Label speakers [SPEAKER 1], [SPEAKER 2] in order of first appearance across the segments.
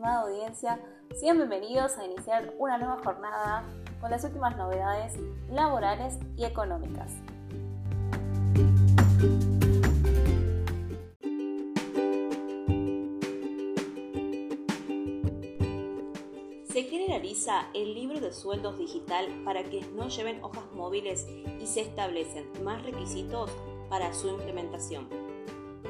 [SPEAKER 1] estimada audiencia, sean bienvenidos a iniciar una nueva jornada con las últimas novedades laborales y económicas. Se generaliza el libro de sueldos digital para que no lleven hojas móviles y se establecen más requisitos para su implementación.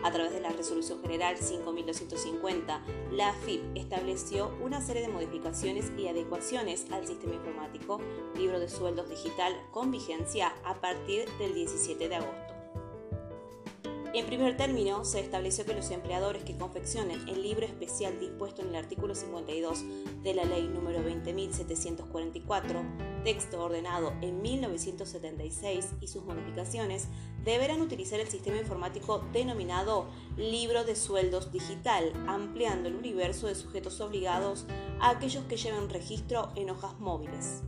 [SPEAKER 1] A través de la Resolución General 5250, la AFIP estableció una serie de modificaciones y adecuaciones al sistema informático Libro de Sueldos Digital con vigencia a partir del 17 de agosto. En primer término, se estableció que los empleadores que confeccionen el libro especial dispuesto en el artículo 52 de la Ley número 20.744, texto ordenado en 1976 y sus modificaciones, deberán utilizar el sistema informático denominado Libro de Sueldos Digital, ampliando el universo de sujetos obligados a aquellos que lleven registro en hojas móviles.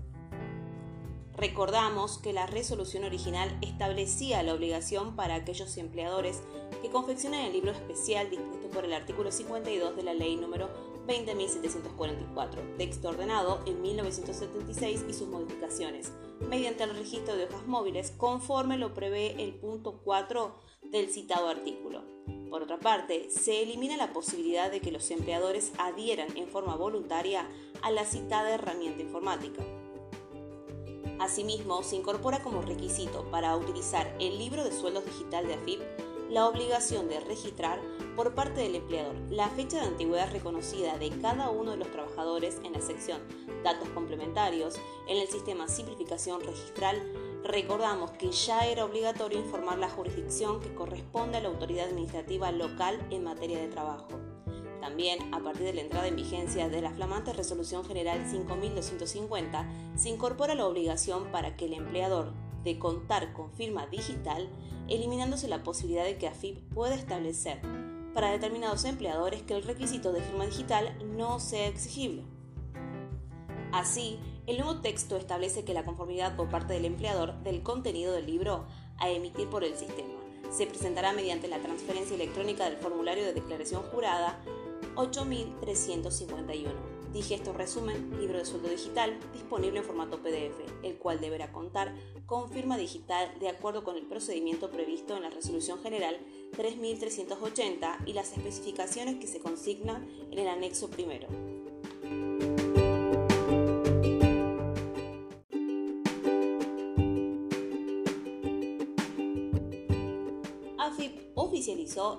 [SPEAKER 1] Recordamos que la resolución original establecía la obligación para aquellos empleadores que confeccionan el libro especial dispuesto por el artículo 52 de la ley número 20.744, texto ordenado en 1976 y sus modificaciones, mediante el registro de hojas móviles conforme lo prevé el punto 4 del citado artículo. Por otra parte, se elimina la posibilidad de que los empleadores adhieran en forma voluntaria a la citada herramienta informática. Asimismo, se incorpora como requisito para utilizar el libro de sueldos digital de AFIP la obligación de registrar por parte del empleador la fecha de antigüedad reconocida de cada uno de los trabajadores en la sección Datos complementarios en el sistema Simplificación Registral. Recordamos que ya era obligatorio informar la jurisdicción que corresponde a la autoridad administrativa local en materia de trabajo. También, a partir de la entrada en vigencia de la flamante Resolución General 5250, se incorpora la obligación para que el empleador de contar con firma digital, eliminándose la posibilidad de que AFIP pueda establecer para determinados empleadores que el requisito de firma digital no sea exigible. Así, el nuevo texto establece que la conformidad por parte del empleador del contenido del libro a emitir por el sistema se presentará mediante la transferencia electrónica del formulario de declaración jurada 8351. Digesto resumen, libro de sueldo digital, disponible en formato PDF, el cual deberá contar con firma digital de acuerdo con el procedimiento previsto en la Resolución General 3380 y las especificaciones que se consignan en el anexo primero.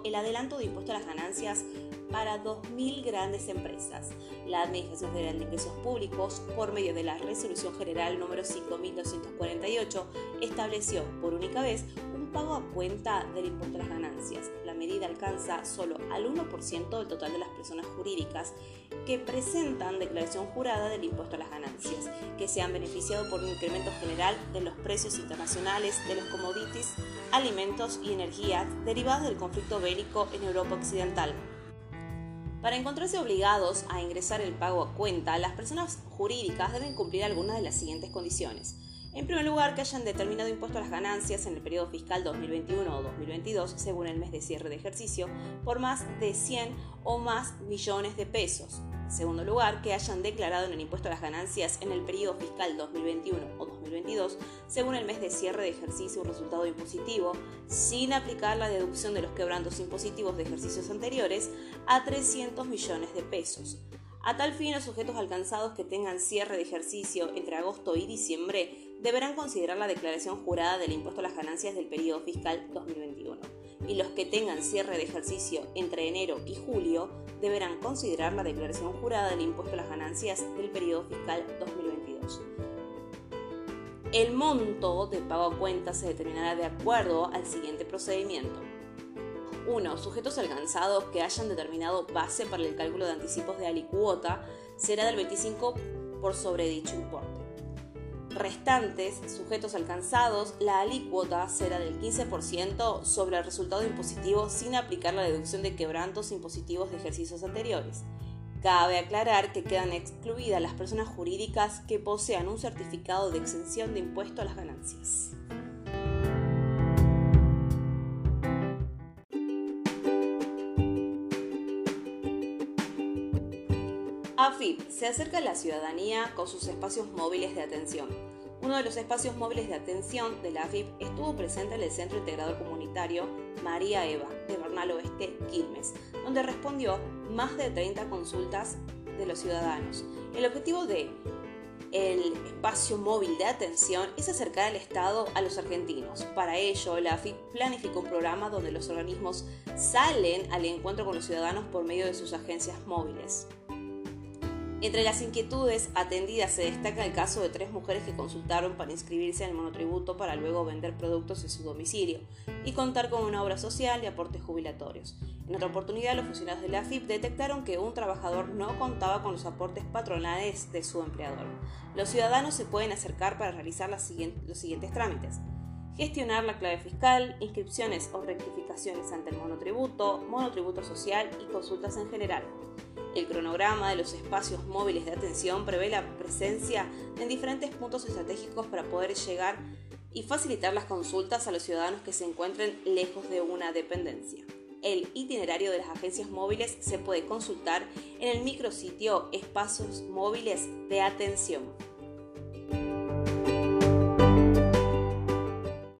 [SPEAKER 1] El adelanto de impuesto a las ganancias para 2.000 grandes empresas. La Administración Federal de Ingresos Públicos, por medio de la Resolución General número 5248, estableció por única vez pago a cuenta del impuesto a las ganancias. La medida alcanza solo al 1% del total de las personas jurídicas que presentan declaración jurada del impuesto a las ganancias, que se han beneficiado por un incremento general de los precios internacionales de los commodities, alimentos y energías derivados del conflicto bélico en Europa Occidental. Para encontrarse obligados a ingresar el pago a cuenta, las personas jurídicas deben cumplir algunas de las siguientes condiciones. En primer lugar, que hayan determinado impuesto a las ganancias en el periodo fiscal 2021 o 2022, según el mes de cierre de ejercicio, por más de 100 o más millones de pesos. En segundo lugar, que hayan declarado en el impuesto a las ganancias en el periodo fiscal 2021 o 2022, según el mes de cierre de ejercicio un resultado impositivo, sin aplicar la deducción de los quebrantos impositivos de ejercicios anteriores a 300 millones de pesos. A tal fin, los sujetos alcanzados que tengan cierre de ejercicio entre agosto y diciembre deberán considerar la declaración jurada del impuesto a las ganancias del periodo fiscal 2021 y los que tengan cierre de ejercicio entre enero y julio deberán considerar la declaración jurada del impuesto a las ganancias del periodo fiscal 2022. El monto de pago a cuenta se determinará de acuerdo al siguiente procedimiento. 1. Sujetos alcanzados que hayan determinado base para el cálculo de anticipos de alicuota será del 25 por sobre dicho importe restantes sujetos alcanzados, la alícuota será del 15% sobre el resultado impositivo sin aplicar la deducción de quebrantos impositivos de ejercicios anteriores. Cabe aclarar que quedan excluidas las personas jurídicas que posean un certificado de exención de impuesto a las ganancias. AFIP se acerca a la ciudadanía con sus espacios móviles de atención. Uno de los espacios móviles de atención de la AFIP estuvo presente en el Centro Integrador Comunitario María Eva de Bernal Oeste, Quilmes, donde respondió más de 30 consultas de los ciudadanos. El objetivo de el espacio móvil de atención es acercar al Estado a los argentinos. Para ello, la AFIP planificó un programa donde los organismos salen al encuentro con los ciudadanos por medio de sus agencias móviles. Entre las inquietudes atendidas se destaca el caso de tres mujeres que consultaron para inscribirse el monotributo para luego vender productos en su domicilio y contar con una obra social y aportes jubilatorios. En otra oportunidad, los funcionarios de la AFIP detectaron que un trabajador no contaba con los aportes patronales de su empleador. Los ciudadanos se pueden acercar para realizar los siguientes trámites gestionar la clave fiscal, inscripciones o rectificaciones ante el monotributo, monotributo social y consultas en general. El cronograma de los espacios móviles de atención prevé la presencia en diferentes puntos estratégicos para poder llegar y facilitar las consultas a los ciudadanos que se encuentren lejos de una dependencia. El itinerario de las agencias móviles se puede consultar en el micrositio Espacios Móviles de Atención.